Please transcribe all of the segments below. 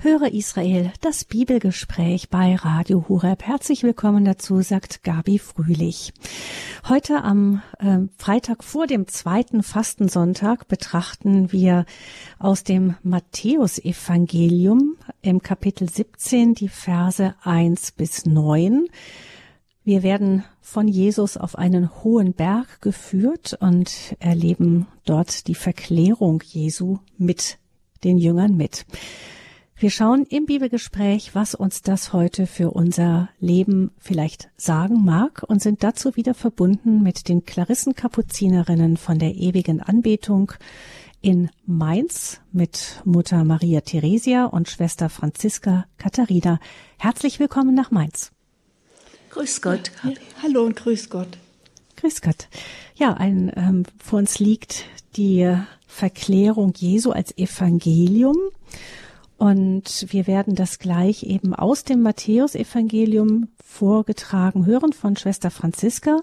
Höre Israel, das Bibelgespräch bei Radio Hureb. Herzlich willkommen dazu, sagt Gabi Fröhlich. Heute am äh, Freitag vor dem zweiten Fastensonntag betrachten wir aus dem Matthäusevangelium im Kapitel 17 die Verse 1 bis 9. Wir werden von Jesus auf einen hohen Berg geführt und erleben dort die Verklärung Jesu mit den Jüngern mit. Wir schauen im Bibelgespräch, was uns das heute für unser Leben vielleicht sagen mag und sind dazu wieder verbunden mit den Klarissenkapuzinerinnen von der ewigen Anbetung in Mainz mit Mutter Maria Theresia und Schwester Franziska Katharina. Herzlich willkommen nach Mainz. Grüß Gott. Ja, hallo und grüß Gott. Grüß Gott. Ja, ein, ähm, vor uns liegt die Verklärung Jesu als Evangelium. Und wir werden das gleich eben aus dem Matthäusevangelium vorgetragen hören von Schwester Franziska.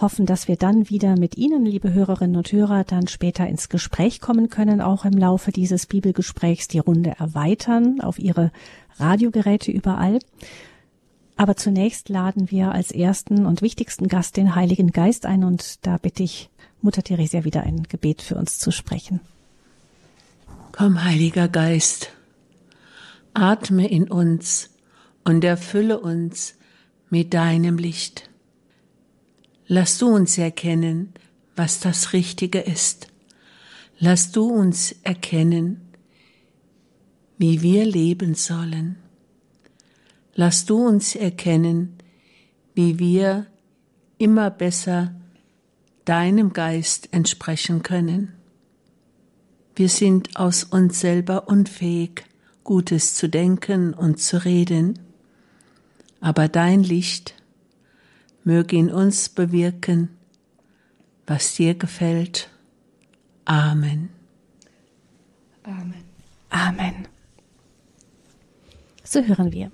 Hoffen, dass wir dann wieder mit Ihnen, liebe Hörerinnen und Hörer, dann später ins Gespräch kommen können, auch im Laufe dieses Bibelgesprächs die Runde erweitern auf Ihre Radiogeräte überall. Aber zunächst laden wir als ersten und wichtigsten Gast den Heiligen Geist ein und da bitte ich Mutter Theresia wieder ein Gebet für uns zu sprechen. Komm, Heiliger Geist, atme in uns und erfülle uns mit deinem Licht. Lass du uns erkennen, was das Richtige ist. Lass du uns erkennen, wie wir leben sollen. Lass du uns erkennen, wie wir immer besser deinem Geist entsprechen können. Wir sind aus uns selber unfähig, Gutes zu denken und zu reden. Aber dein Licht möge in uns bewirken, was dir gefällt. Amen. Amen. Amen. So hören wir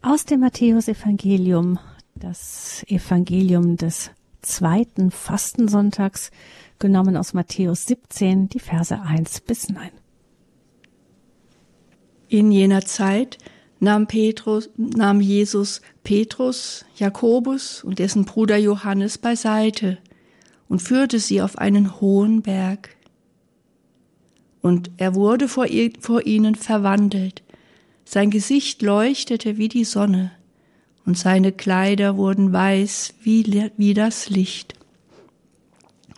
aus dem Matthäusevangelium, das Evangelium des zweiten Fastensonntags, genommen aus Matthäus 17, die Verse 1 bis 9. In jener Zeit nahm Petrus, nahm Jesus Petrus, Jakobus und dessen Bruder Johannes beiseite und führte sie auf einen hohen Berg. Und er wurde vor, ihr, vor ihnen verwandelt. Sein Gesicht leuchtete wie die Sonne und seine Kleider wurden weiß wie, wie das Licht.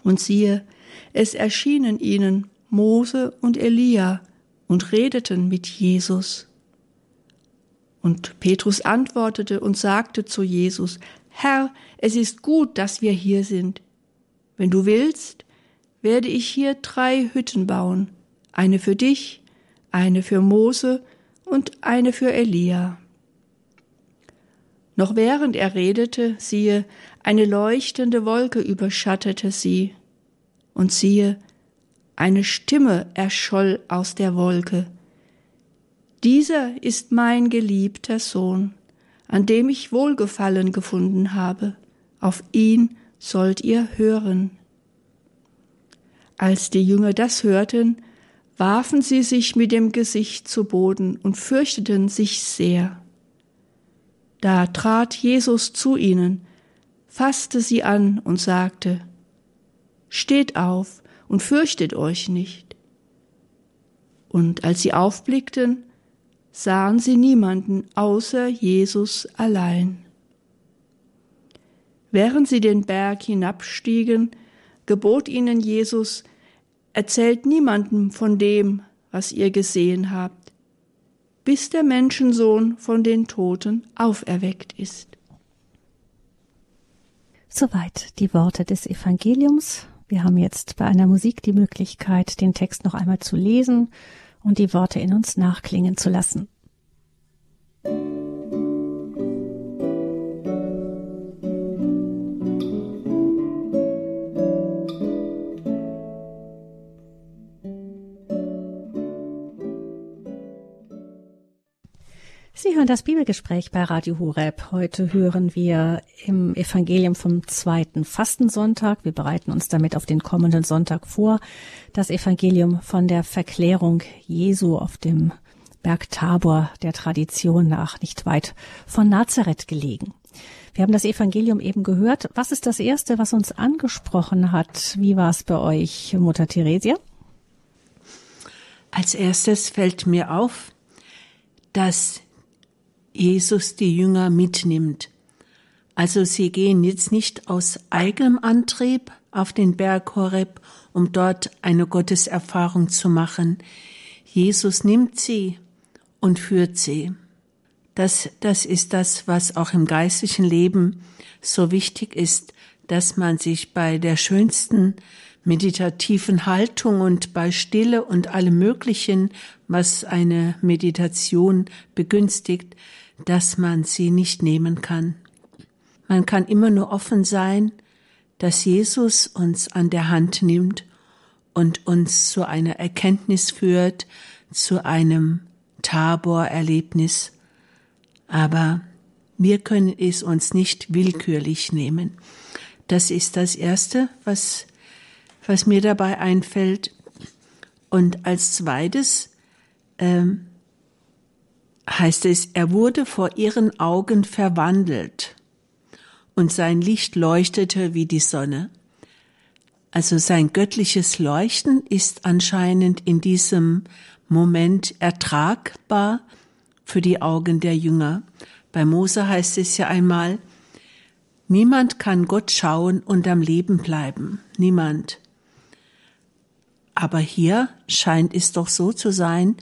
Und siehe, es erschienen ihnen Mose und Elia, und redeten mit Jesus. Und Petrus antwortete und sagte zu Jesus, Herr, es ist gut, dass wir hier sind. Wenn du willst, werde ich hier drei Hütten bauen, eine für dich, eine für Mose und eine für Elia. Noch während er redete, siehe, eine leuchtende Wolke überschattete sie, und siehe, eine Stimme erscholl aus der Wolke. Dieser ist mein geliebter Sohn, an dem ich Wohlgefallen gefunden habe. Auf ihn sollt ihr hören. Als die Jünger das hörten, warfen sie sich mit dem Gesicht zu Boden und fürchteten sich sehr. Da trat Jesus zu ihnen, fasste sie an und sagte, Steht auf, und fürchtet euch nicht. Und als sie aufblickten, sahen sie niemanden außer Jesus allein. Während sie den Berg hinabstiegen, gebot ihnen Jesus, erzählt niemandem von dem, was ihr gesehen habt, bis der Menschensohn von den Toten auferweckt ist. Soweit die Worte des Evangeliums wir haben jetzt bei einer Musik die Möglichkeit, den Text noch einmal zu lesen und die Worte in uns nachklingen zu lassen. Sie hören das Bibelgespräch bei Radio Horeb. Heute hören wir im Evangelium vom zweiten Fastensonntag. Wir bereiten uns damit auf den kommenden Sonntag vor. Das Evangelium von der Verklärung Jesu auf dem Berg Tabor der Tradition nach, nicht weit von Nazareth gelegen. Wir haben das Evangelium eben gehört. Was ist das Erste, was uns angesprochen hat? Wie war es bei euch, Mutter Theresia? Als erstes fällt mir auf, dass Jesus die Jünger mitnimmt. Also sie gehen jetzt nicht aus eigenem Antrieb auf den Berg Horeb, um dort eine Gotteserfahrung zu machen. Jesus nimmt sie und führt sie. Das, das ist das, was auch im geistlichen Leben so wichtig ist, dass man sich bei der schönsten meditativen Haltung und bei Stille und allem Möglichen, was eine Meditation begünstigt, dass man sie nicht nehmen kann. Man kann immer nur offen sein, dass Jesus uns an der Hand nimmt und uns zu einer Erkenntnis führt, zu einem Tabor-Erlebnis. Aber wir können es uns nicht willkürlich nehmen. Das ist das Erste, was, was mir dabei einfällt. Und als zweites ähm, heißt es, er wurde vor ihren Augen verwandelt und sein Licht leuchtete wie die Sonne. Also sein göttliches Leuchten ist anscheinend in diesem Moment ertragbar für die Augen der Jünger. Bei Mose heißt es ja einmal, niemand kann Gott schauen und am Leben bleiben. Niemand. Aber hier scheint es doch so zu sein,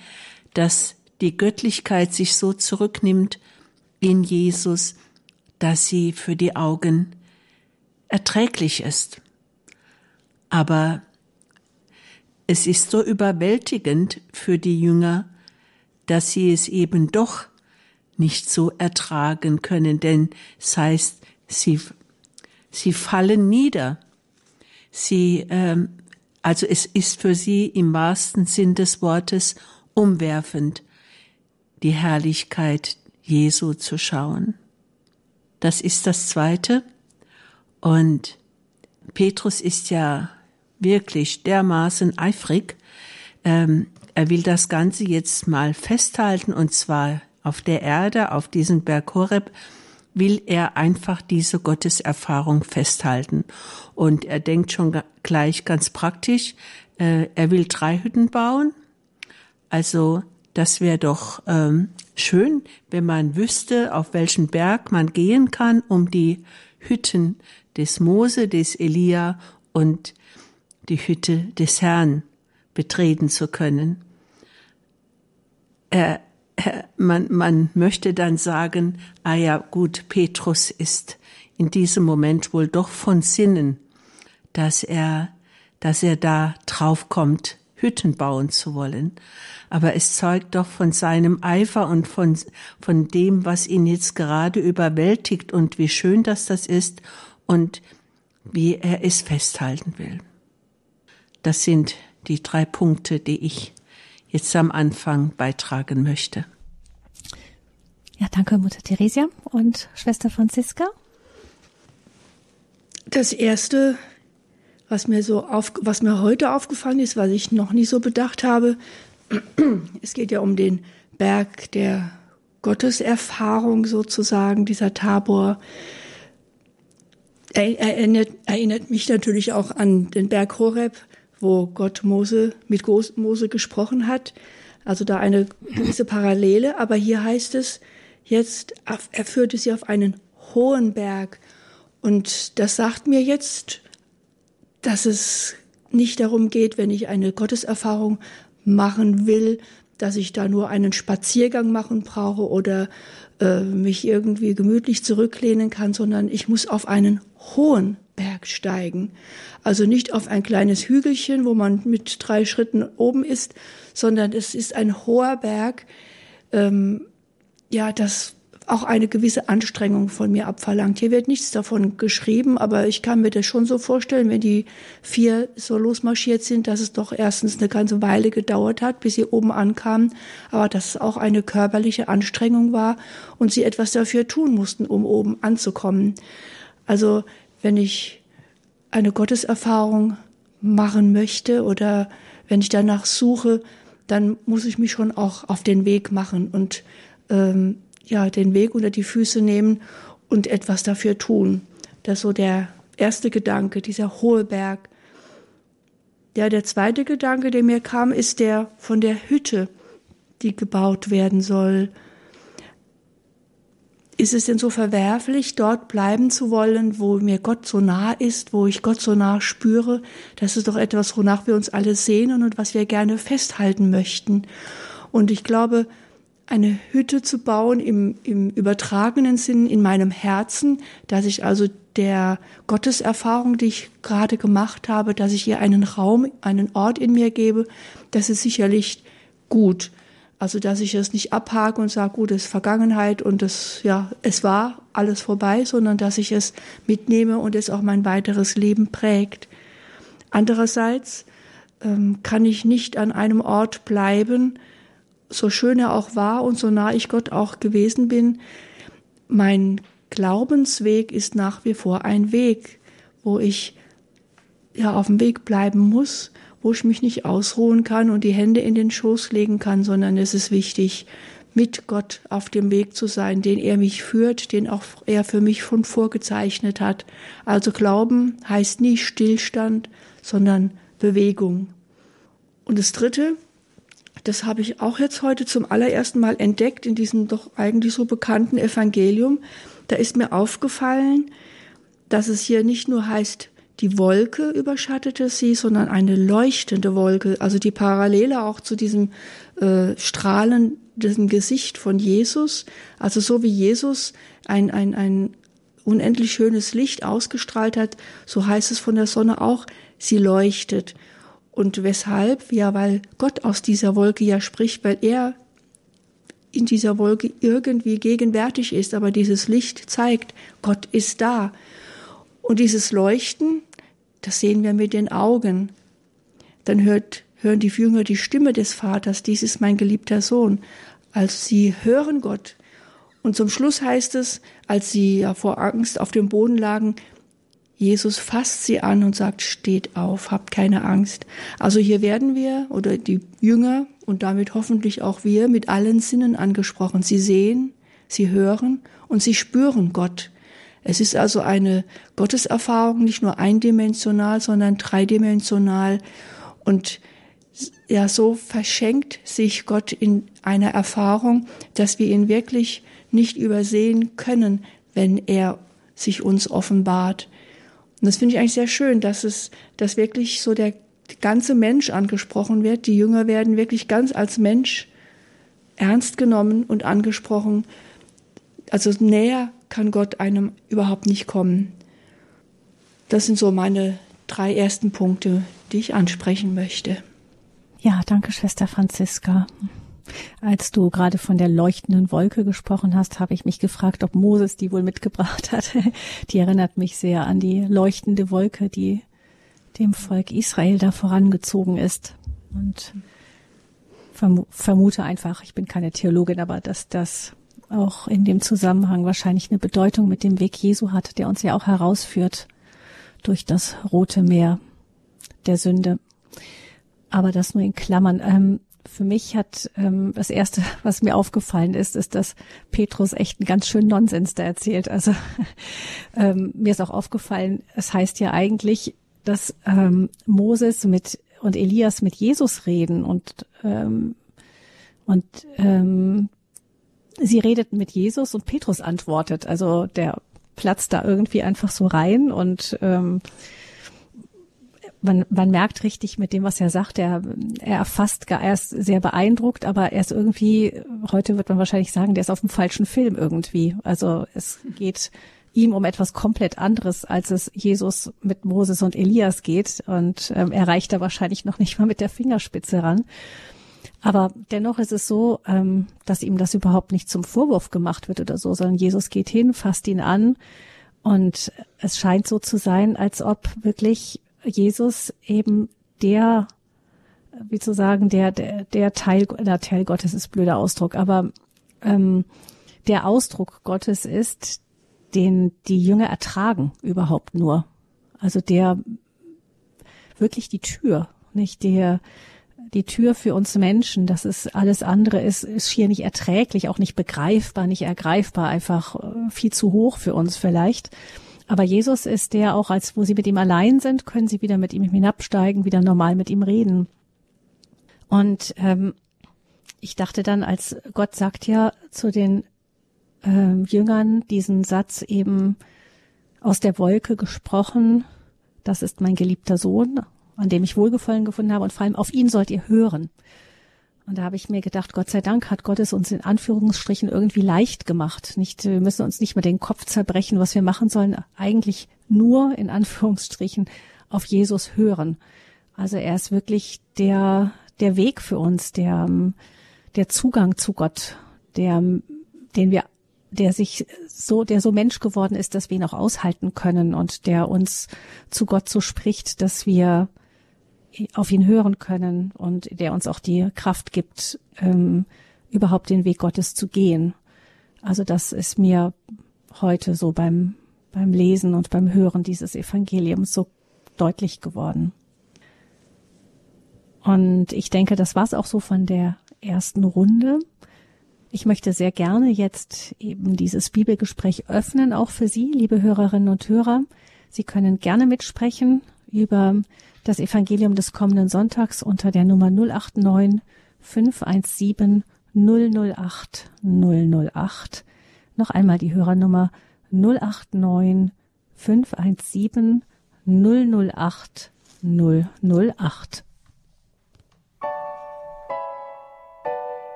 dass die Göttlichkeit sich so zurücknimmt in Jesus, dass sie für die Augen erträglich ist. Aber es ist so überwältigend für die Jünger, dass sie es eben doch nicht so ertragen können, denn es heißt, sie, sie fallen nieder. Sie, ähm, also es ist für sie im wahrsten Sinn des Wortes umwerfend, die Herrlichkeit Jesu zu schauen. Das ist das Zweite. Und Petrus ist ja wirklich dermaßen eifrig. Ähm, er will das Ganze jetzt mal festhalten und zwar auf der Erde, auf diesem Berg Horeb, will er einfach diese Gotteserfahrung festhalten. Und er denkt schon gleich ganz praktisch, äh, er will drei Hütten bauen. Also das wäre doch ähm, schön, wenn man wüsste, auf welchen Berg man gehen kann, um die Hütten des Mose, des Elia und die Hütte des Herrn betreten zu können. Er, er, man, man möchte dann sagen, ah ja, gut, Petrus ist in diesem Moment wohl doch von Sinnen, dass er, dass er da draufkommt, Hütten bauen zu wollen. Aber es zeugt doch von seinem Eifer und von, von dem, was ihn jetzt gerade überwältigt und wie schön das das ist und wie er es festhalten will. Das sind die drei Punkte, die ich jetzt am Anfang beitragen möchte. Ja, danke, Mutter Theresia und Schwester Franziska. Das erste, was mir so auf, was mir heute aufgefallen ist, was ich noch nicht so bedacht habe, es geht ja um den Berg der Gotteserfahrung sozusagen, dieser Tabor. Er erinnert, erinnert mich natürlich auch an den Berg Horeb, wo Gott Mose mit Mose gesprochen hat. Also da eine gewisse Parallele. Aber hier heißt es jetzt, er führte sie auf einen hohen Berg. Und das sagt mir jetzt, dass es nicht darum geht, wenn ich eine Gotteserfahrung machen will, dass ich da nur einen Spaziergang machen brauche oder äh, mich irgendwie gemütlich zurücklehnen kann, sondern ich muss auf einen hohen Berg steigen. Also nicht auf ein kleines Hügelchen, wo man mit drei Schritten oben ist, sondern es ist ein hoher Berg, ähm, ja, das auch eine gewisse Anstrengung von mir abverlangt. Hier wird nichts davon geschrieben, aber ich kann mir das schon so vorstellen, wenn die vier so losmarschiert sind, dass es doch erstens eine ganze Weile gedauert hat, bis sie oben ankamen, aber dass es auch eine körperliche Anstrengung war und sie etwas dafür tun mussten, um oben anzukommen. Also wenn ich eine Gotteserfahrung machen möchte oder wenn ich danach suche, dann muss ich mich schon auch auf den Weg machen und ähm, ja den Weg unter die Füße nehmen und etwas dafür tun. Das ist so der erste Gedanke, dieser hohe Berg. Ja, der zweite Gedanke, der mir kam, ist der von der Hütte, die gebaut werden soll. Ist es denn so verwerflich, dort bleiben zu wollen, wo mir Gott so nah ist, wo ich Gott so nah spüre? Das ist doch etwas, wonach wir uns alle sehnen und was wir gerne festhalten möchten. Und ich glaube, eine Hütte zu bauen im, im übertragenen Sinn in meinem Herzen, dass ich also der Gotteserfahrung, die ich gerade gemacht habe, dass ich ihr einen Raum, einen Ort in mir gebe, das ist sicherlich gut. Also, dass ich es nicht abhake und sage, gut, es ist Vergangenheit und es, ja, es war alles vorbei, sondern dass ich es mitnehme und es auch mein weiteres Leben prägt. Andererseits ähm, kann ich nicht an einem Ort bleiben, so schön er auch war und so nah ich Gott auch gewesen bin. Mein Glaubensweg ist nach wie vor ein Weg, wo ich ja auf dem Weg bleiben muss wo ich mich nicht ausruhen kann und die Hände in den Schoß legen kann, sondern es ist wichtig, mit Gott auf dem Weg zu sein, den er mich führt, den auch er für mich schon vorgezeichnet hat. Also Glauben heißt nie Stillstand, sondern Bewegung. Und das Dritte, das habe ich auch jetzt heute zum allerersten Mal entdeckt in diesem doch eigentlich so bekannten Evangelium. Da ist mir aufgefallen, dass es hier nicht nur heißt, die Wolke überschattete sie, sondern eine leuchtende Wolke, also die Parallele auch zu diesem äh, strahlenden Gesicht von Jesus, also so wie Jesus ein, ein, ein unendlich schönes Licht ausgestrahlt hat, so heißt es von der Sonne auch, sie leuchtet. Und weshalb? Ja, weil Gott aus dieser Wolke ja spricht, weil er in dieser Wolke irgendwie gegenwärtig ist, aber dieses Licht zeigt, Gott ist da. Und dieses Leuchten, das sehen wir mit den Augen. Dann hört, hören die Jünger die Stimme des Vaters, dies ist mein geliebter Sohn. Als sie hören Gott. Und zum Schluss heißt es, als sie ja vor Angst auf dem Boden lagen, Jesus fasst sie an und sagt, steht auf, habt keine Angst. Also hier werden wir oder die Jünger und damit hoffentlich auch wir mit allen Sinnen angesprochen. Sie sehen, sie hören und sie spüren Gott. Es ist also eine Gotteserfahrung, nicht nur eindimensional, sondern dreidimensional. Und ja, so verschenkt sich Gott in einer Erfahrung, dass wir ihn wirklich nicht übersehen können, wenn er sich uns offenbart. Und das finde ich eigentlich sehr schön, dass es, dass wirklich so der ganze Mensch angesprochen wird. Die Jünger werden wirklich ganz als Mensch ernst genommen und angesprochen. Also näher kann Gott einem überhaupt nicht kommen. Das sind so meine drei ersten Punkte, die ich ansprechen möchte. Ja, danke, Schwester Franziska. Als du gerade von der leuchtenden Wolke gesprochen hast, habe ich mich gefragt, ob Moses die wohl mitgebracht hat. Die erinnert mich sehr an die leuchtende Wolke, die dem Volk Israel da vorangezogen ist. Und vermute einfach, ich bin keine Theologin, aber dass das auch in dem Zusammenhang wahrscheinlich eine Bedeutung mit dem Weg Jesu hat, der uns ja auch herausführt durch das Rote Meer der Sünde. Aber das nur in Klammern. Ähm, für mich hat ähm, das erste, was mir aufgefallen ist, ist, dass Petrus echt einen ganz schönen Nonsens da erzählt. Also ähm, mir ist auch aufgefallen, es heißt ja eigentlich, dass ähm, Moses mit und Elias mit Jesus reden und ähm, und ähm, sie redet mit Jesus und Petrus antwortet. Also der platzt da irgendwie einfach so rein und ähm, man, man merkt richtig mit dem, was er sagt, er, er erfasst, er ist sehr beeindruckt, aber er ist irgendwie, heute wird man wahrscheinlich sagen, der ist auf dem falschen Film irgendwie. Also es geht ihm um etwas komplett anderes, als es Jesus mit Moses und Elias geht. Und ähm, er reicht da wahrscheinlich noch nicht mal mit der Fingerspitze ran. Aber dennoch ist es so, ähm, dass ihm das überhaupt nicht zum Vorwurf gemacht wird oder so, sondern Jesus geht hin, fasst ihn an und es scheint so zu sein, als ob wirklich Jesus eben der, wie zu sagen, der, der, der Teil, der Teil Gottes ist blöder Ausdruck, aber ähm, der Ausdruck Gottes ist, den die Jünger ertragen überhaupt nur. Also der wirklich die Tür, nicht der, die Tür für uns Menschen. Das ist alles andere ist, ist schier nicht erträglich, auch nicht begreifbar, nicht ergreifbar, einfach äh, viel zu hoch für uns vielleicht. Aber Jesus ist der auch, als wo sie mit ihm allein sind, können sie wieder mit ihm hinabsteigen, wieder normal mit ihm reden. Und ähm, ich dachte dann, als Gott sagt ja zu den ähm, Jüngern diesen Satz eben aus der Wolke gesprochen, das ist mein geliebter Sohn, an dem ich Wohlgefallen gefunden habe und vor allem auf ihn sollt ihr hören. Und da habe ich mir gedacht, Gott sei Dank hat Gott es uns in Anführungsstrichen irgendwie leicht gemacht. Nicht, wir müssen uns nicht mehr den Kopf zerbrechen, was wir machen sollen. Eigentlich nur in Anführungsstrichen auf Jesus hören. Also er ist wirklich der, der Weg für uns, der, der Zugang zu Gott, der, den wir, der sich so, der so Mensch geworden ist, dass wir ihn auch aushalten können und der uns zu Gott so spricht, dass wir auf ihn hören können und der uns auch die Kraft gibt, ähm, überhaupt den Weg Gottes zu gehen. Also das ist mir heute so beim, beim Lesen und beim Hören dieses Evangeliums so deutlich geworden. Und ich denke, das war es auch so von der ersten Runde. Ich möchte sehr gerne jetzt eben dieses Bibelgespräch öffnen, auch für Sie, liebe Hörerinnen und Hörer. Sie können gerne mitsprechen über das Evangelium des kommenden Sonntags unter der Nummer 089 517 008 008. Noch einmal die Hörernummer 089 517 008 008.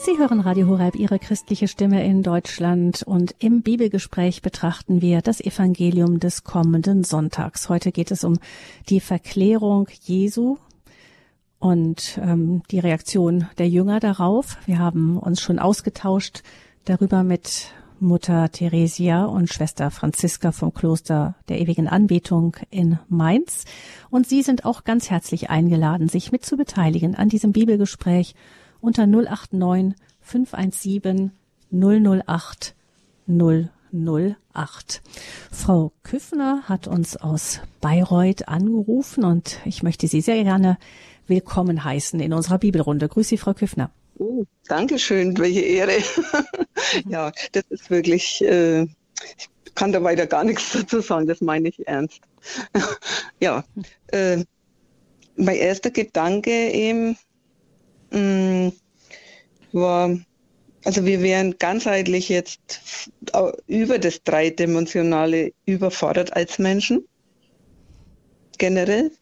Sie hören Radio Horeb, Ihre christliche Stimme in Deutschland und im Bibelgespräch betrachten wir das Evangelium des kommenden Sonntags. Heute geht es um die Verklärung Jesu und ähm, die Reaktion der Jünger darauf. Wir haben uns schon ausgetauscht darüber mit Mutter Theresia und Schwester Franziska vom Kloster der ewigen Anbetung in Mainz. Und Sie sind auch ganz herzlich eingeladen, sich mit zu beteiligen an diesem Bibelgespräch unter 089 517 008 008. Frau Küffner hat uns aus Bayreuth angerufen und ich möchte Sie sehr gerne willkommen heißen in unserer Bibelrunde. Grüße Sie, Frau Küffner. Oh, Dankeschön, welche Ehre. ja, das ist wirklich, äh, ich kann da weiter gar nichts dazu sagen, das meine ich ernst. ja, äh, mein erster Gedanke eben, Mm, war, also wir wären ganzheitlich jetzt über das Dreidimensionale überfordert als Menschen. Generell.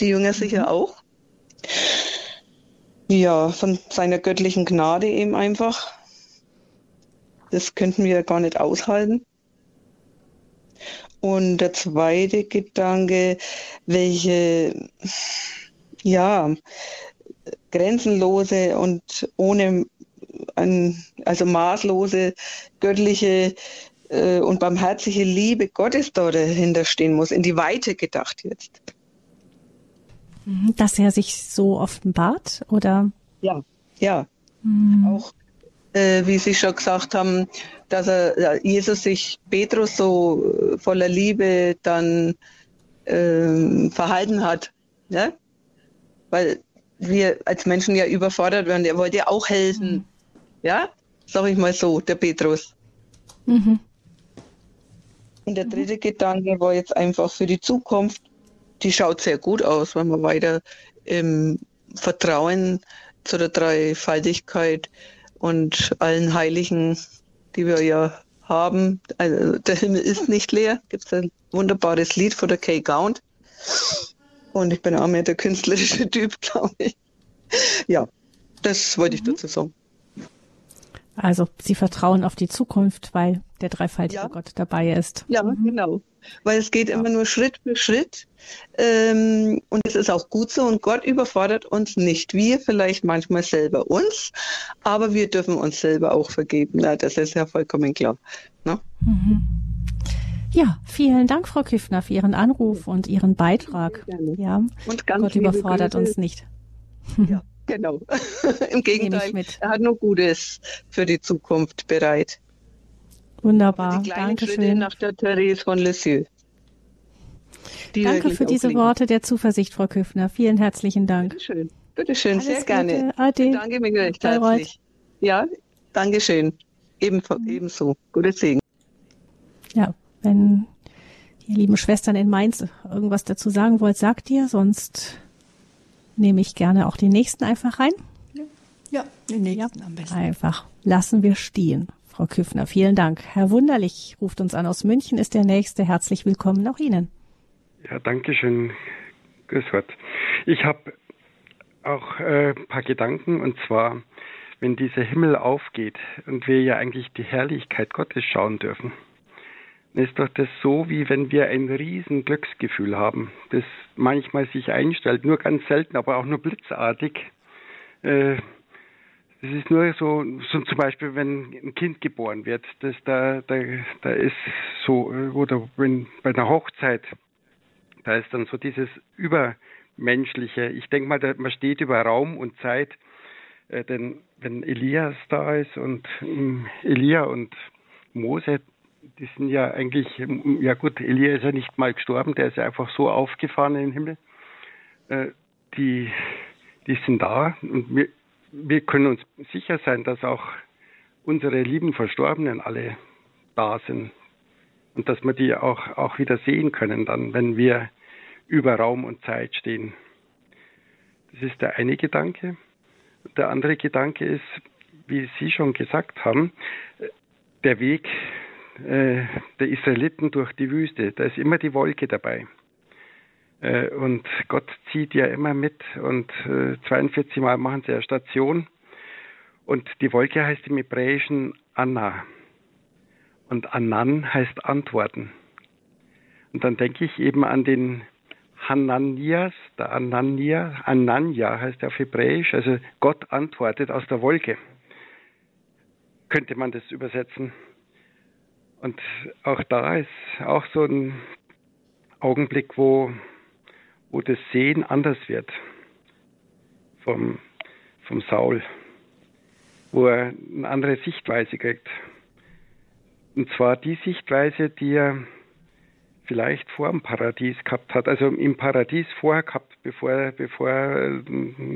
Die Jünger sicher mhm. auch. Ja, von seiner göttlichen Gnade eben einfach. Das könnten wir gar nicht aushalten. Und der zweite Gedanke, welche, ja, grenzenlose und ohne ein, also maßlose göttliche äh, und barmherzige Liebe Gottes da dahinter stehen muss, in die Weite gedacht jetzt. Mhm, dass er sich so offenbart, oder? Ja, ja. Mhm. Auch äh, wie Sie schon gesagt haben, dass er Jesus sich Petrus so äh, voller Liebe dann äh, verhalten hat. Ja? Weil wir als Menschen ja überfordert werden. Der wollte ja auch helfen. Mhm. Ja, sag ich mal so, der Petrus. Mhm. Und der dritte. Gedanke war jetzt einfach für die Zukunft. Die schaut sehr gut aus, wenn wir weiter im Vertrauen zu der Dreifaltigkeit und allen Heiligen, die wir ja haben. Also der Himmel ist nicht leer. Gibt es ein wunderbares Lied von der Kay Gaunt. Und ich bin auch mehr der künstlerische Typ, glaube ich. Ja, das wollte ich mhm. dazu sagen. Also Sie vertrauen auf die Zukunft, weil der dreifaltige ja. Gott dabei ist. Ja, mhm. genau. Weil es geht ja. immer nur Schritt für Schritt. Ähm, und es ist auch gut so. Und Gott überfordert uns nicht. Wir vielleicht manchmal selber uns, aber wir dürfen uns selber auch vergeben. Ja, das ist ja vollkommen klar. Ne? Mhm. Ja, vielen Dank, Frau Küffner, für Ihren Anruf und Ihren Beitrag. Ja, und ganz Gott überfordert Grüße. uns nicht. Ja, genau. Im Gegenteil, er hat nur Gutes für die Zukunft bereit. Wunderbar, die kleinen Dankeschön. Schritte nach der Therese von Lisieux. Danke für diese liegen. Worte der Zuversicht, Frau Küffner. Vielen herzlichen Dank. Bitteschön. Bitteschön, Alles sehr gerne. Ade. Danke mich recht herzlich. Ja, Dankeschön. Ebenso, mhm. ebenso. Gutes Segen. Ja, wenn ihr lieben Schwestern in Mainz irgendwas dazu sagen wollt, sagt ihr, sonst nehme ich gerne auch die nächsten einfach rein. Ja, den nächsten ja, am besten. Einfach lassen wir stehen. Frau Küffner, vielen Dank. Herr Wunderlich ruft uns an aus München, ist der Nächste. Herzlich willkommen auch Ihnen. Ja, danke schön. Grüß Gott. Ich habe auch äh, ein paar Gedanken und zwar, wenn dieser Himmel aufgeht und wir ja eigentlich die Herrlichkeit Gottes schauen dürfen, ist doch das so, wie wenn wir ein riesen Glücksgefühl haben, das manchmal sich einstellt, nur ganz selten, aber auch nur blitzartig. Äh, das ist nur so, so zum Beispiel, wenn ein Kind geboren wird, das da, da, da ist so, äh, oder wenn bei einer Hochzeit, da ist dann so dieses Übermenschliche. Ich denke mal, man steht über Raum und Zeit, äh, denn wenn Elias da ist und ähm, Elia und Mose, die sind ja eigentlich, ja gut, Elia ist ja nicht mal gestorben, der ist ja einfach so aufgefahren in den Himmel. Äh, die, die sind da und wir, wir können uns sicher sein, dass auch unsere lieben Verstorbenen alle da sind und dass wir die auch, auch wieder sehen können, dann, wenn wir über Raum und Zeit stehen. Das ist der eine Gedanke. Der andere Gedanke ist, wie Sie schon gesagt haben, der Weg äh, der Israeliten durch die Wüste. Da ist immer die Wolke dabei. Äh, und Gott zieht ja immer mit und 42 äh, Mal machen sie ja Station. Und die Wolke heißt im Hebräischen Anna. Und Anan heißt Antworten. Und dann denke ich eben an den Hananias, der Anania, Anania heißt er auf Hebräisch, also Gott antwortet aus der Wolke. Könnte man das übersetzen. Und auch da ist auch so ein Augenblick, wo wo das Sehen anders wird vom, vom Saul, wo er eine andere Sichtweise kriegt. Und zwar die Sichtweise, die er vielleicht vor dem Paradies gehabt hat, also im Paradies vorher gehabt, bevor, bevor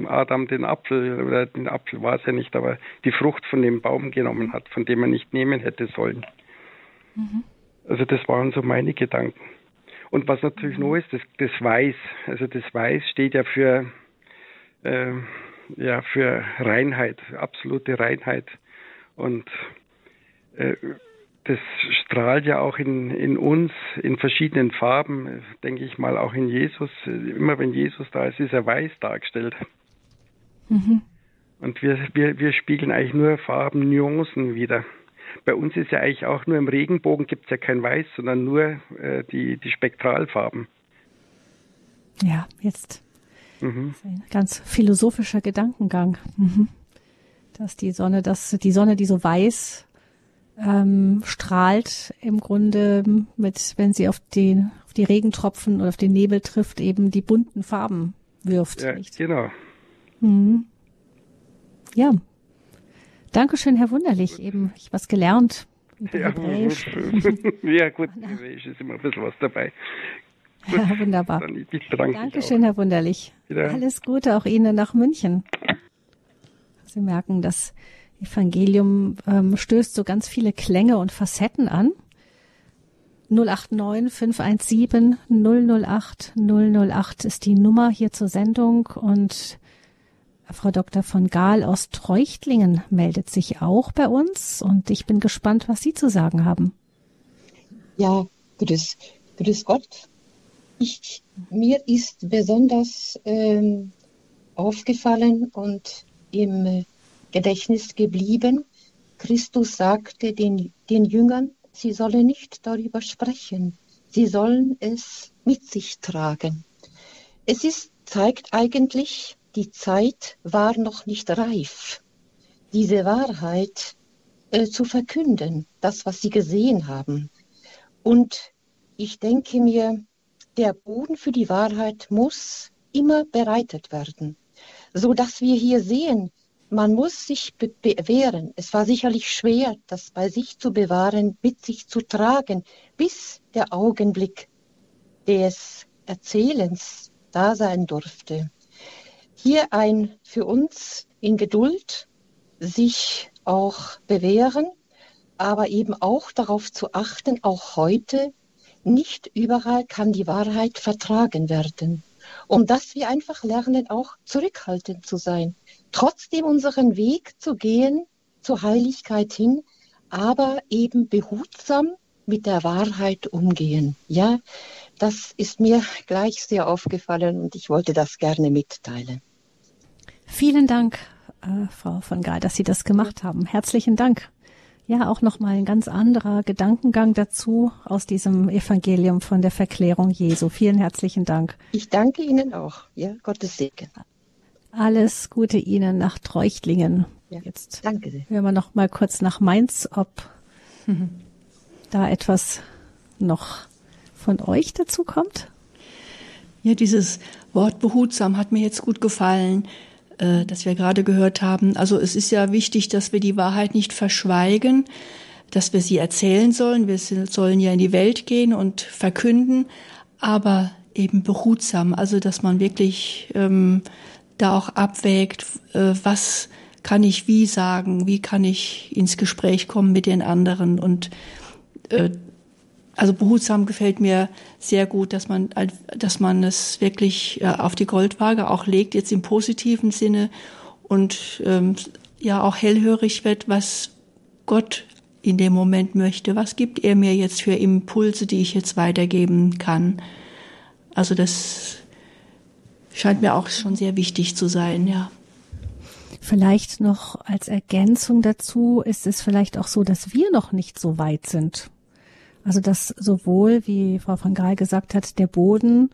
Adam den Apfel, oder den Apfel war es ja nicht, aber die Frucht von dem Baum genommen hat, von dem er nicht nehmen hätte sollen. Mhm. Also das waren so meine Gedanken. Und was natürlich mhm. noch ist, das, das Weiß. Also das Weiß steht ja für, äh, ja, für Reinheit, absolute Reinheit. Und äh, das strahlt ja auch in, in uns in verschiedenen Farben, denke ich mal, auch in Jesus. Immer wenn Jesus da ist, ist er weiß dargestellt. Mhm. Und wir, wir, wir spiegeln eigentlich nur Farben, Nuancen wieder bei uns ist ja eigentlich auch nur im Regenbogen gibt es ja kein Weiß, sondern nur äh, die, die Spektralfarben. Ja, jetzt mhm. ein ganz philosophischer Gedankengang. Mhm. Dass die Sonne, dass die Sonne, die so weiß ähm, strahlt, im Grunde mit, wenn sie auf die, auf die Regentropfen oder auf den Nebel trifft, eben die bunten Farben wirft. Ja, nicht? genau. Mhm. Ja, Dankeschön, Herr Wunderlich. Eben ich was gelernt. Ja, ja, gut, Hebräisch ist immer ein bisschen was dabei. Gut, ja, wunderbar. Dankeschön, Herr Wunderlich. Wieder. Alles Gute auch Ihnen nach München. Sie merken, das Evangelium ähm, stößt so ganz viele Klänge und Facetten an. 089 517 008 008 ist die Nummer hier zur Sendung und Frau Dr. von Gahl aus Treuchtlingen meldet sich auch bei uns und ich bin gespannt, was Sie zu sagen haben. Ja, grüß, grüß Gott. Ich, mir ist besonders ähm, aufgefallen und im Gedächtnis geblieben, Christus sagte den, den Jüngern, sie sollen nicht darüber sprechen, sie sollen es mit sich tragen. Es ist, zeigt eigentlich, die Zeit war noch nicht reif, diese Wahrheit äh, zu verkünden, das, was sie gesehen haben. Und ich denke mir, der Boden für die Wahrheit muss immer bereitet werden, so dass wir hier sehen, man muss sich be bewähren. Es war sicherlich schwer, das bei sich zu bewahren, mit sich zu tragen, bis der Augenblick des Erzählens da sein durfte. Hier ein für uns in Geduld sich auch bewähren, aber eben auch darauf zu achten, auch heute, nicht überall kann die Wahrheit vertragen werden. Um dass wir einfach lernen, auch zurückhaltend zu sein, trotzdem unseren Weg zu gehen zur Heiligkeit hin, aber eben behutsam mit der Wahrheit umgehen. Ja, das ist mir gleich sehr aufgefallen und ich wollte das gerne mitteilen. Vielen Dank, äh, Frau von Gaal, dass Sie das gemacht haben. Herzlichen Dank. Ja, auch nochmal ein ganz anderer Gedankengang dazu aus diesem Evangelium von der Verklärung Jesu. Vielen herzlichen Dank. Ich danke Ihnen auch. Ja, Gottes Segen. Alles Gute Ihnen nach Treuchtlingen. Ja, Jetzt danke sehr. hören wir noch mal kurz nach Mainz, ob da etwas noch von euch dazu kommt. Ja, dieses Wort behutsam hat mir jetzt gut gefallen, äh, das wir gerade gehört haben. Also es ist ja wichtig, dass wir die Wahrheit nicht verschweigen, dass wir sie erzählen sollen. Wir sollen ja in die Welt gehen und verkünden, aber eben behutsam. Also dass man wirklich ähm, da auch abwägt, äh, was kann ich wie sagen, wie kann ich ins Gespräch kommen mit den anderen und äh, also behutsam gefällt mir sehr gut, dass man, dass man es wirklich äh, auf die Goldwaage auch legt, jetzt im positiven Sinne und ähm, ja auch hellhörig wird, was Gott in dem Moment möchte. Was gibt er mir jetzt für Impulse, die ich jetzt weitergeben kann? Also das scheint mir auch schon sehr wichtig zu sein, ja. Vielleicht noch als Ergänzung dazu ist es vielleicht auch so, dass wir noch nicht so weit sind. Also dass sowohl, wie Frau van Gaal gesagt hat, der Boden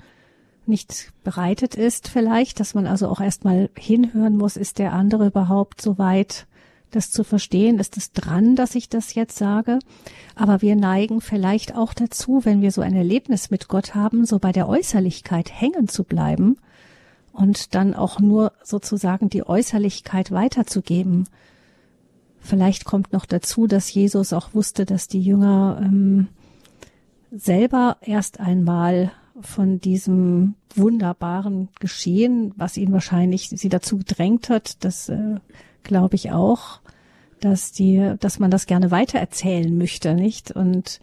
nicht bereitet ist vielleicht, dass man also auch erstmal hinhören muss, ist der andere überhaupt so weit, das zu verstehen? Ist es dran, dass ich das jetzt sage? Aber wir neigen vielleicht auch dazu, wenn wir so ein Erlebnis mit Gott haben, so bei der Äußerlichkeit hängen zu bleiben und dann auch nur sozusagen die Äußerlichkeit weiterzugeben. Vielleicht kommt noch dazu, dass Jesus auch wusste, dass die Jünger ähm, selber erst einmal von diesem wunderbaren Geschehen, was ihn wahrscheinlich sie dazu gedrängt hat, das äh, glaube ich auch, dass die, dass man das gerne weitererzählen möchte, nicht? Und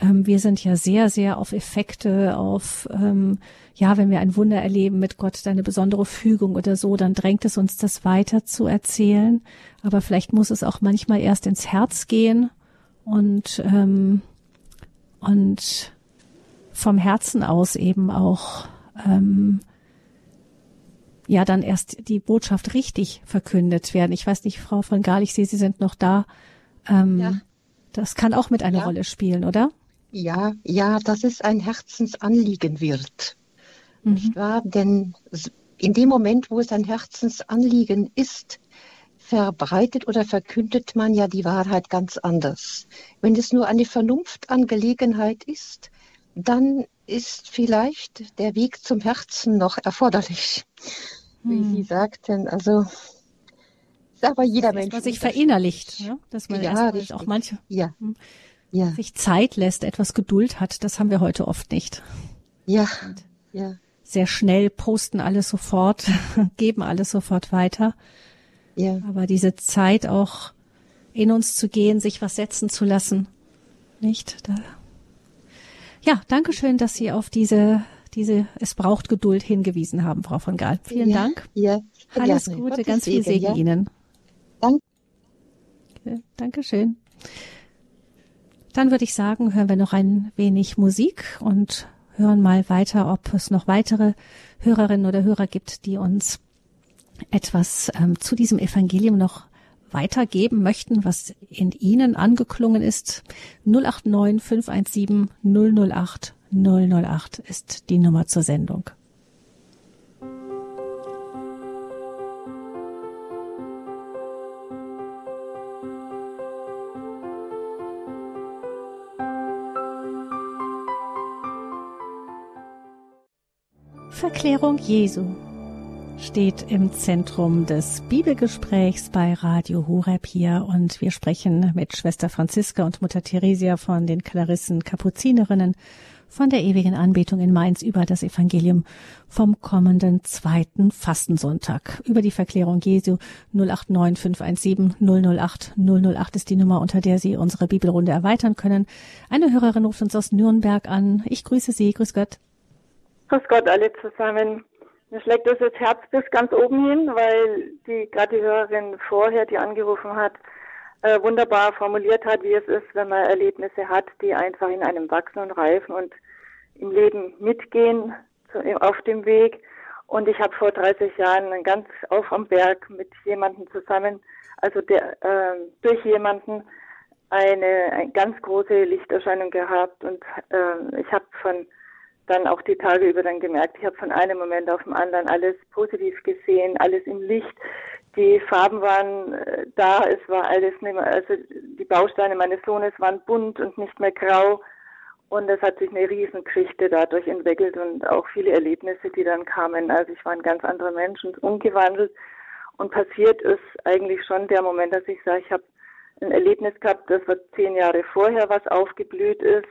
ähm, wir sind ja sehr, sehr auf Effekte, auf ähm, ja, wenn wir ein Wunder erleben mit Gott, eine besondere Fügung oder so, dann drängt es uns, das weiter zu erzählen. Aber vielleicht muss es auch manchmal erst ins Herz gehen und, ähm, und vom Herzen aus eben auch, ähm, ja, dann erst die Botschaft richtig verkündet werden. Ich weiß nicht, Frau von Gaal, ich sehe, Sie sind noch da. Ähm, ja. Das kann auch mit einer ja. Rolle spielen, oder? Ja, ja, dass es ein Herzensanliegen wird mhm. nicht wahr? Denn in dem Moment, wo es ein Herzensanliegen ist, verbreitet oder verkündet man ja die Wahrheit ganz anders. Wenn es nur eine Vernunftangelegenheit ist, dann ist vielleicht der Weg zum Herzen noch erforderlich. Wie hm. Sie sagten, also aber jeder Mensch. Was sich verinnerlicht, ja? dass man ja, auch manche ja. Hm, ja. sich Zeit lässt, etwas Geduld hat, das haben wir heute oft nicht. Ja, Und ja sehr schnell, posten alles sofort, geben alles sofort weiter. Ja. Aber diese Zeit auch in uns zu gehen, sich was setzen zu lassen, nicht? Da. Ja, danke schön, dass Sie auf diese diese es braucht Geduld hingewiesen haben, Frau von Gaal. Vielen ja, Dank. Ja, Alles gerne. Gute, Gottes ganz viel Segen ja. Ihnen. Danke. Dankeschön. Dann würde ich sagen, hören wir noch ein wenig Musik und hören mal weiter, ob es noch weitere Hörerinnen oder Hörer gibt, die uns etwas ähm, zu diesem Evangelium noch weitergeben möchten, was in Ihnen angeklungen ist. 089 517 008 008 ist die Nummer zur Sendung. Verklärung Jesu steht im Zentrum des Bibelgesprächs bei Radio Horeb hier und wir sprechen mit Schwester Franziska und Mutter Theresia von den Klarissen Kapuzinerinnen von der ewigen Anbetung in Mainz über das Evangelium vom kommenden zweiten Fastensonntag. Über die Verklärung Jesu 089 517 008 008 ist die Nummer, unter der Sie unsere Bibelrunde erweitern können. Eine Hörerin ruft uns aus Nürnberg an. Ich grüße Sie. Grüß Gott. Grüß Gott alle zusammen. Mir schlägt das das Herz bis ganz oben hin, weil die gerade die Hörerin vorher, die angerufen hat, äh, wunderbar formuliert hat, wie es ist, wenn man Erlebnisse hat, die einfach in einem wachsen und reifen und im Leben mitgehen zu, auf dem Weg. Und ich habe vor 30 Jahren ganz auf am Berg mit jemandem zusammen, also der, äh, durch jemanden eine, eine ganz große Lichterscheinung gehabt und äh, ich habe von dann auch die Tage über dann gemerkt, ich habe von einem Moment auf den anderen alles positiv gesehen, alles im Licht die Farben waren äh, da, es war alles nicht mehr, also die Bausteine meines Sohnes waren bunt und nicht mehr grau. Und es hat sich eine Riesengeschichte dadurch entwickelt und auch viele Erlebnisse, die dann kamen. Also ich war ein ganz anderer Mensch und umgewandelt. Und passiert ist eigentlich schon der Moment, dass ich sage, ich habe ein Erlebnis gehabt, das war zehn Jahre vorher, was aufgeblüht ist.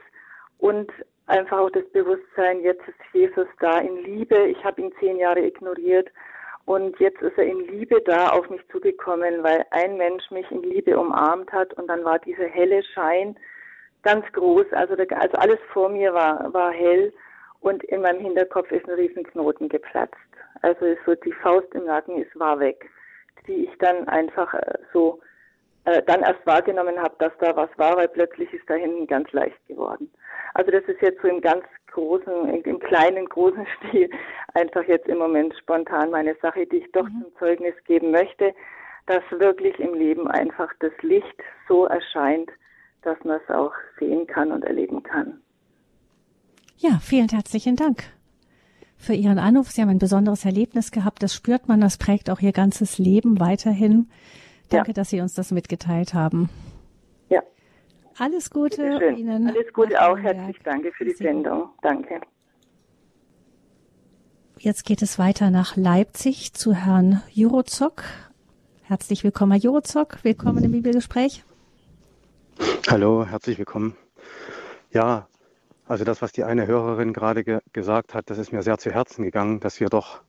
Und einfach auch das Bewusstsein, jetzt ist Jesus da in Liebe. Ich habe ihn zehn Jahre ignoriert und jetzt ist er in Liebe da auf mich zugekommen, weil ein Mensch mich in Liebe umarmt hat und dann war dieser helle Schein ganz groß. Also, der, also alles vor mir war, war hell und in meinem Hinterkopf ist ein Riesenknoten geplatzt. Also so die Faust im Nacken ist war weg, die ich dann einfach äh, so äh, dann erst wahrgenommen habe, dass da was war, weil plötzlich ist da hinten ganz leicht geworden. Also das ist jetzt so im ganz großen, im kleinen, großen Stil einfach jetzt im Moment spontan meine Sache, die ich doch mhm. zum Zeugnis geben möchte, dass wirklich im Leben einfach das Licht so erscheint, dass man es auch sehen kann und erleben kann. Ja, vielen herzlichen Dank für Ihren Anruf. Sie haben ein besonderes Erlebnis gehabt. Das spürt man, das prägt auch Ihr ganzes Leben weiterhin. Danke, ja. dass Sie uns das mitgeteilt haben. Ja. Alles Gute Ihnen. Alles Gute auch. Herzlich danke für die Sendung. Danke. Jetzt geht es weiter nach Leipzig zu Herrn Jurozok. Herzlich willkommen, Herr Jurozok. Willkommen im Bibelgespräch. Hallo, herzlich willkommen. Ja, also das, was die eine Hörerin gerade ge gesagt hat, das ist mir sehr zu Herzen gegangen, dass wir doch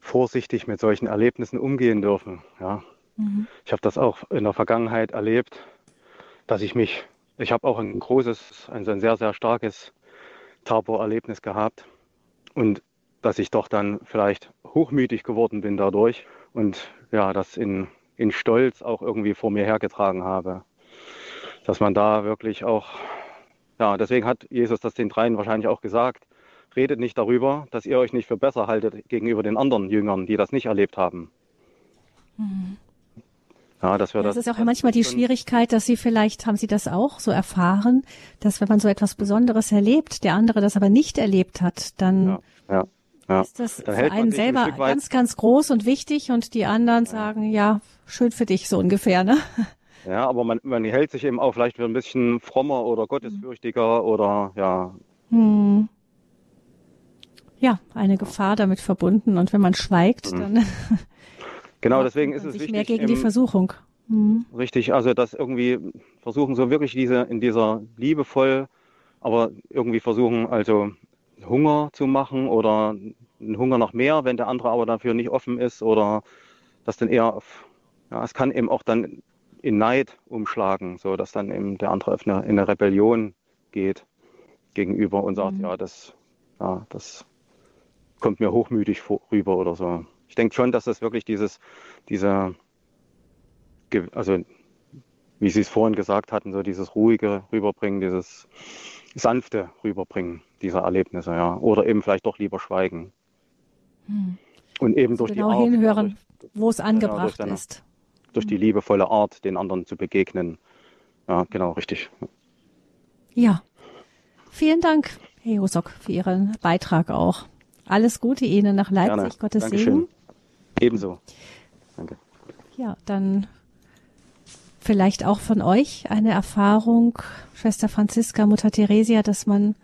vorsichtig mit solchen Erlebnissen umgehen dürfen. Ja. Mhm. Ich habe das auch in der Vergangenheit erlebt, dass ich mich, ich habe auch ein großes, ein, ein sehr, sehr starkes Tabor-Erlebnis gehabt und dass ich doch dann vielleicht hochmütig geworden bin dadurch und ja, das in, in Stolz auch irgendwie vor mir hergetragen habe. Dass man da wirklich auch, ja, deswegen hat Jesus das den dreien wahrscheinlich auch gesagt, redet nicht darüber, dass ihr euch nicht für besser haltet gegenüber den anderen Jüngern, die das nicht erlebt haben. Mhm. Ja, dass wir das, das ist auch manchmal die Schwierigkeit, dass Sie vielleicht, haben Sie das auch so erfahren, dass wenn man so etwas Besonderes erlebt, der andere das aber nicht erlebt hat, dann ja, ja, ja. ist das dann für einen selber ein ganz, ganz groß und wichtig und die anderen sagen, ja, schön für dich, so ungefähr, ne? Ja, aber man, man hält sich eben auch vielleicht ein bisschen frommer oder gottesfürchtiger mhm. oder ja. Hm. Ja, eine Gefahr damit verbunden und wenn man schweigt, mhm. dann Genau, deswegen ist es wichtig. Mehr gegen die Versuchung. Mhm. Richtig, also das irgendwie versuchen so wirklich diese in dieser liebevoll, aber irgendwie versuchen also Hunger zu machen oder einen Hunger nach mehr, wenn der andere aber dafür nicht offen ist oder das dann eher auf, ja, es kann eben auch dann in Neid umschlagen, so dass dann eben der andere in eine, in eine Rebellion geht gegenüber und sagt, mhm. ja, das, ja, das kommt mir hochmütig vor, rüber oder so ich denke schon, dass das wirklich dieses, dieser, also wie Sie es vorhin gesagt hatten, so dieses ruhige Rüberbringen, dieses sanfte Rüberbringen dieser Erlebnisse, ja. Oder eben vielleicht doch lieber schweigen. Hm. Und eben also durch genau die Art, hinhören, wo es angebracht ja, durch ist. Durch die liebevolle Art, den anderen zu begegnen. Ja, genau, richtig. Ja. Vielen Dank, Herr Josok, für Ihren Beitrag auch. Alles Gute Ihnen nach Leipzig. Gerne. Gottes Dankeschön. Segen. Ebenso. Danke. Ja, dann vielleicht auch von euch eine Erfahrung, Schwester Franziska, Mutter Theresia, dass man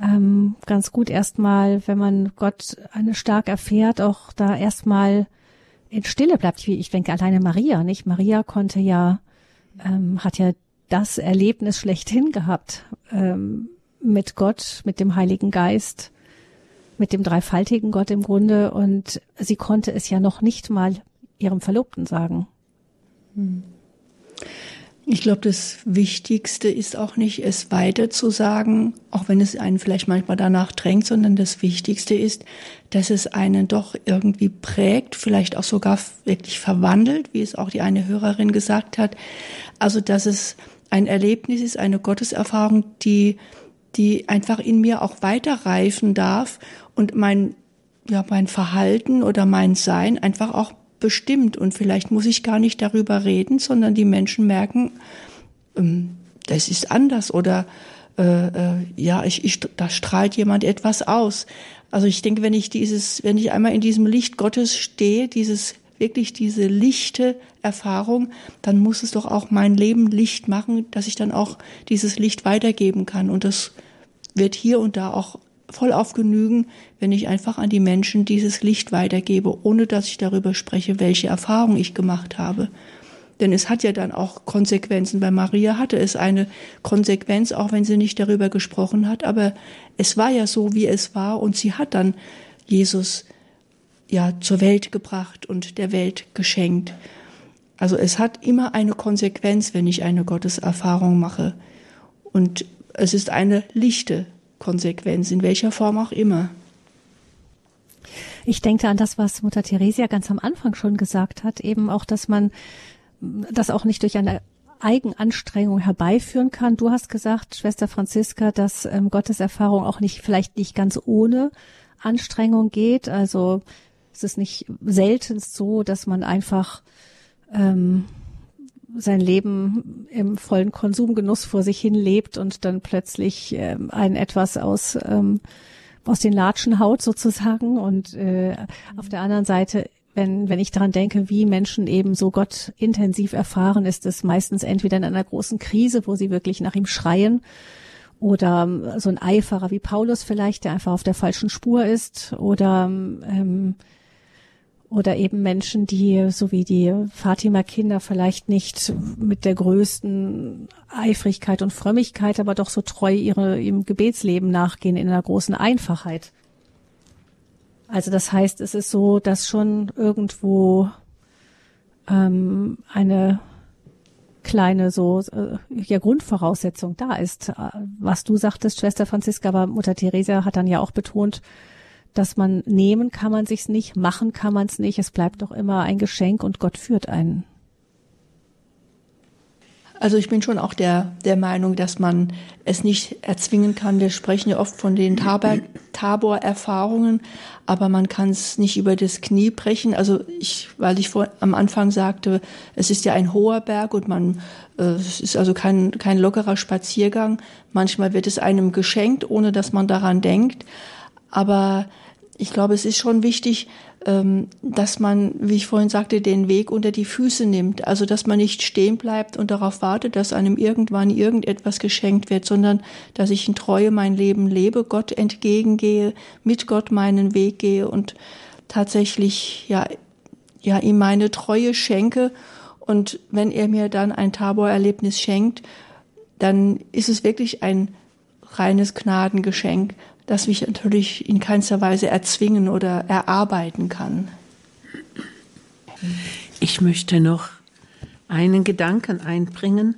ähm, ganz gut erstmal, wenn man Gott eine stark erfährt, auch da erstmal in Stille bleibt. Ich denke alleine Maria, nicht? Maria konnte ja, ähm, hat ja das Erlebnis schlechthin gehabt, ähm, mit Gott, mit dem Heiligen Geist, mit dem dreifaltigen Gott im Grunde und sie konnte es ja noch nicht mal ihrem Verlobten sagen. Hm. Ich glaube, das Wichtigste ist auch nicht, es weiter zu sagen, auch wenn es einen vielleicht manchmal danach drängt, sondern das Wichtigste ist, dass es einen doch irgendwie prägt, vielleicht auch sogar wirklich verwandelt, wie es auch die eine Hörerin gesagt hat. Also, dass es ein Erlebnis ist, eine Gotteserfahrung, die, die einfach in mir auch weiterreifen darf und mein, ja, mein Verhalten oder mein Sein einfach auch bestimmt und vielleicht muss ich gar nicht darüber reden, sondern die Menschen merken, ähm, das ist anders oder äh, äh, ja, ich, ich, da strahlt jemand etwas aus. Also ich denke, wenn ich dieses, wenn ich einmal in diesem Licht Gottes stehe, dieses wirklich diese lichte Erfahrung, dann muss es doch auch mein Leben Licht machen, dass ich dann auch dieses Licht weitergeben kann. Und das wird hier und da auch voll auf genügen, wenn ich einfach an die Menschen dieses Licht weitergebe, ohne dass ich darüber spreche, welche Erfahrung ich gemacht habe. Denn es hat ja dann auch Konsequenzen. Bei Maria hatte es eine Konsequenz, auch wenn sie nicht darüber gesprochen hat. Aber es war ja so, wie es war. Und sie hat dann Jesus ja zur Welt gebracht und der Welt geschenkt. Also es hat immer eine Konsequenz, wenn ich eine Gotteserfahrung mache. Und es ist eine lichte Konsequenz, in welcher Form auch immer. Ich denke an das, was Mutter Theresia ganz am Anfang schon gesagt hat, eben auch, dass man das auch nicht durch eine Eigenanstrengung herbeiführen kann. Du hast gesagt, Schwester Franziska, dass ähm, Gotteserfahrung auch nicht, vielleicht nicht ganz ohne Anstrengung geht. Also es ist nicht selten so, dass man einfach ähm, sein Leben im vollen Konsumgenuss vor sich hin lebt und dann plötzlich ähm, ein etwas aus ähm, aus den Latschen haut sozusagen. Und äh, auf der anderen Seite wenn, wenn ich daran denke, wie Menschen eben so Gott intensiv erfahren, ist es meistens entweder in einer großen Krise, wo sie wirklich nach ihm schreien, oder ähm, so ein Eiferer wie Paulus vielleicht, der einfach auf der falschen Spur ist, oder ähm, oder eben Menschen, die, so wie die Fatima-Kinder, vielleicht nicht mit der größten Eifrigkeit und Frömmigkeit, aber doch so treu ihre, ihrem Gebetsleben nachgehen in einer großen Einfachheit. Also das heißt, es ist so, dass schon irgendwo ähm, eine kleine so äh, ja Grundvoraussetzung da ist. Was du sagtest, Schwester Franziska, aber Mutter Teresa hat dann ja auch betont, dass man nehmen kann man sich's nicht, machen kann man es nicht. Es bleibt doch immer ein Geschenk und Gott führt einen. Also ich bin schon auch der, der Meinung, dass man es nicht erzwingen kann. Wir sprechen ja oft von den Tabor-Erfahrungen, aber man kann es nicht über das Knie brechen. Also ich, weil ich vor, am Anfang sagte, es ist ja ein hoher Berg und man, äh, es ist also kein, kein lockerer Spaziergang. Manchmal wird es einem geschenkt, ohne dass man daran denkt. Aber ich glaube, es ist schon wichtig, ähm, dass man, wie ich vorhin sagte, den Weg unter die Füße nimmt. Also, dass man nicht stehen bleibt und darauf wartet, dass einem irgendwann irgendetwas geschenkt wird, sondern dass ich in Treue mein Leben lebe, Gott entgegengehe, mit Gott meinen Weg gehe und tatsächlich, ja, ja, ihm meine Treue schenke. Und wenn er mir dann ein Tabor-Erlebnis schenkt, dann ist es wirklich ein reines Gnadengeschenk das mich natürlich in keinster Weise erzwingen oder erarbeiten kann. Ich möchte noch einen Gedanken einbringen,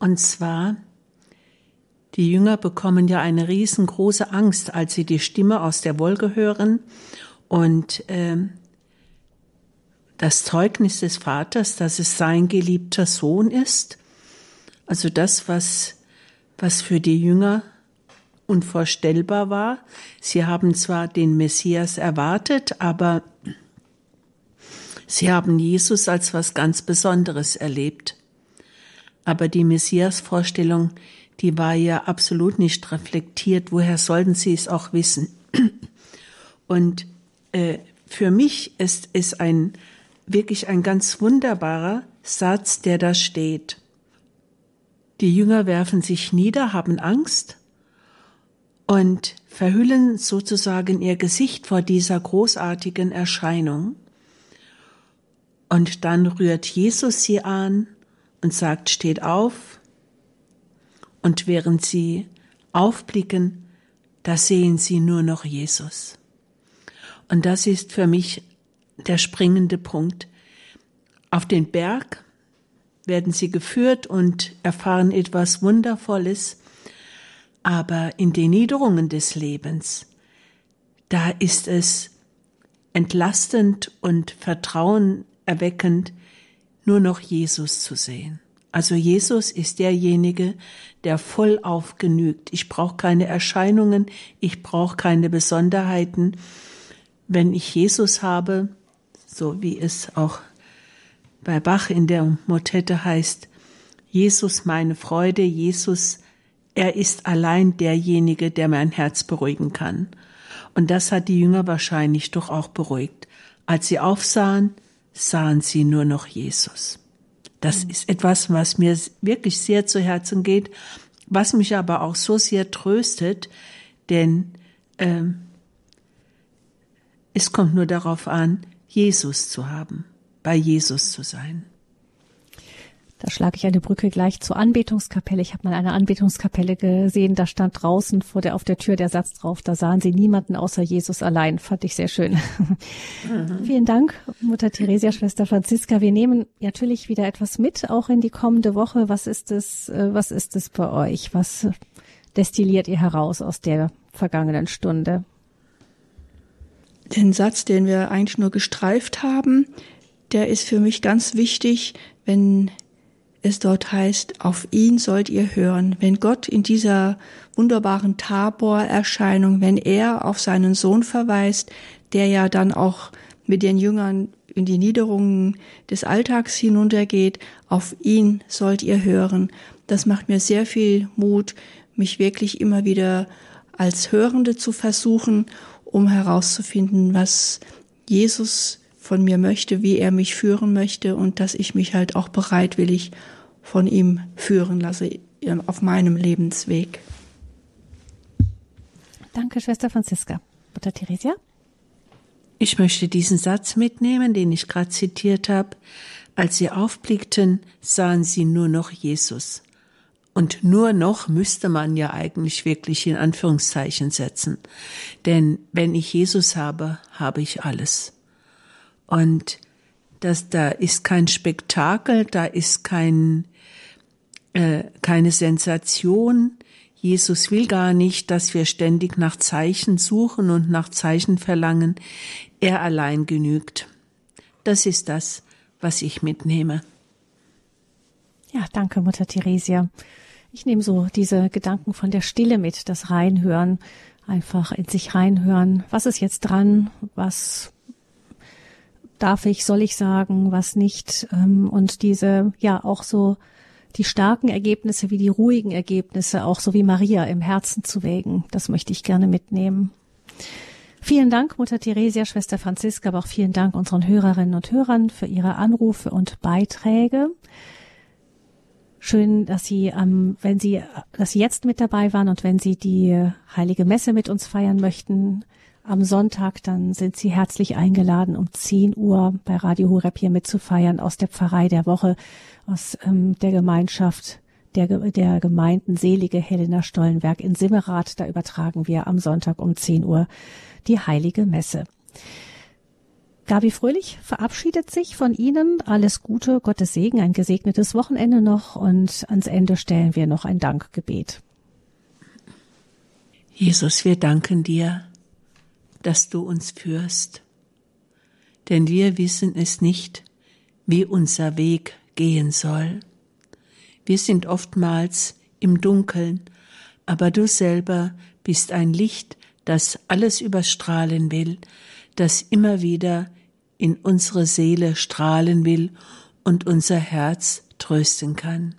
und zwar, die Jünger bekommen ja eine riesengroße Angst, als sie die Stimme aus der Wolke hören und äh, das Zeugnis des Vaters, dass es sein geliebter Sohn ist. Also das, was, was für die Jünger unvorstellbar war. Sie haben zwar den Messias erwartet, aber sie haben Jesus als was ganz Besonderes erlebt. Aber die Messias-Vorstellung, die war ja absolut nicht reflektiert. Woher sollten sie es auch wissen? Und äh, für mich ist es ein wirklich ein ganz wunderbarer Satz, der da steht. Die Jünger werfen sich nieder, haben Angst und verhüllen sozusagen ihr Gesicht vor dieser großartigen Erscheinung. Und dann rührt Jesus sie an und sagt, steht auf. Und während sie aufblicken, da sehen sie nur noch Jesus. Und das ist für mich der springende Punkt. Auf den Berg werden sie geführt und erfahren etwas Wundervolles, aber in den Niederungen des Lebens, da ist es entlastend und vertrauenerweckend, nur noch Jesus zu sehen. Also Jesus ist derjenige, der voll aufgenügt. Ich brauche keine Erscheinungen, ich brauche keine Besonderheiten. Wenn ich Jesus habe, so wie es auch bei Bach in der Motette heißt, Jesus meine Freude, Jesus, er ist allein derjenige, der mein Herz beruhigen kann. Und das hat die Jünger wahrscheinlich doch auch beruhigt. Als sie aufsahen, sahen sie nur noch Jesus. Das ist etwas, was mir wirklich sehr zu Herzen geht, was mich aber auch so sehr tröstet, denn ähm, es kommt nur darauf an, Jesus zu haben, bei Jesus zu sein. Da schlage ich eine Brücke gleich zur Anbetungskapelle. Ich habe mal eine Anbetungskapelle gesehen, da stand draußen vor der, auf der Tür der Satz drauf, da sahen sie niemanden außer Jesus allein. Fand ich sehr schön. Mhm. Vielen Dank, Mutter Theresia, Schwester Franziska. Wir nehmen natürlich wieder etwas mit, auch in die kommende Woche. Was ist es, äh, was ist es bei euch? Was destilliert ihr heraus aus der vergangenen Stunde? Den Satz, den wir eigentlich nur gestreift haben, der ist für mich ganz wichtig, wenn es dort heißt, auf ihn sollt ihr hören. Wenn Gott in dieser wunderbaren Tabor-Erscheinung, wenn er auf seinen Sohn verweist, der ja dann auch mit den Jüngern in die Niederungen des Alltags hinuntergeht, auf ihn sollt ihr hören. Das macht mir sehr viel Mut, mich wirklich immer wieder als Hörende zu versuchen, um herauszufinden, was Jesus von mir möchte, wie er mich führen möchte und dass ich mich halt auch bereitwillig von ihm führen lasse auf meinem Lebensweg. Danke, Schwester Franziska. Mutter Theresia? Ich möchte diesen Satz mitnehmen, den ich gerade zitiert habe. Als sie aufblickten, sahen sie nur noch Jesus. Und nur noch müsste man ja eigentlich wirklich in Anführungszeichen setzen. Denn wenn ich Jesus habe, habe ich alles. Und das, da ist kein Spektakel, da ist kein, äh, keine Sensation. Jesus will gar nicht, dass wir ständig nach Zeichen suchen und nach Zeichen verlangen. Er allein genügt. Das ist das, was ich mitnehme. Ja, danke, Mutter Theresia. Ich nehme so diese Gedanken von der Stille mit, das Reinhören, einfach in sich reinhören. Was ist jetzt dran? Was darf ich, soll ich sagen, was nicht. Ähm, und diese, ja, auch so die starken Ergebnisse wie die ruhigen Ergebnisse, auch so wie Maria im Herzen zu wägen. Das möchte ich gerne mitnehmen. Vielen Dank, Mutter Theresia, Schwester Franziska, aber auch vielen Dank unseren Hörerinnen und Hörern für ihre Anrufe und Beiträge. Schön, dass Sie, ähm, wenn Sie, dass Sie jetzt mit dabei waren und wenn Sie die Heilige Messe mit uns feiern möchten, am Sonntag, dann sind Sie herzlich eingeladen, um 10 Uhr bei Radio Horeb hier mitzufeiern aus der Pfarrei der Woche, aus ähm, der Gemeinschaft der, der Gemeinden Selige Helena Stollenberg in Simmerath. Da übertragen wir am Sonntag um 10 Uhr die Heilige Messe. Gabi Fröhlich verabschiedet sich von Ihnen. Alles Gute, Gottes Segen, ein gesegnetes Wochenende noch und ans Ende stellen wir noch ein Dankgebet. Jesus, wir danken dir dass du uns führst. Denn wir wissen es nicht, wie unser Weg gehen soll. Wir sind oftmals im Dunkeln, aber du selber bist ein Licht, das alles überstrahlen will, das immer wieder in unsere Seele strahlen will und unser Herz trösten kann.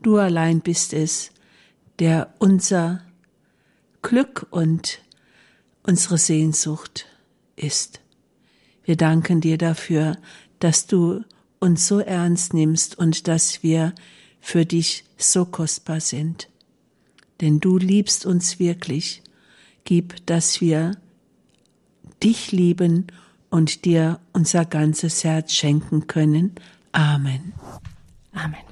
Du allein bist es, der unser Glück und unsere Sehnsucht ist. Wir danken dir dafür, dass du uns so ernst nimmst und dass wir für dich so kostbar sind. Denn du liebst uns wirklich. Gib, dass wir dich lieben und dir unser ganzes Herz schenken können. Amen. Amen.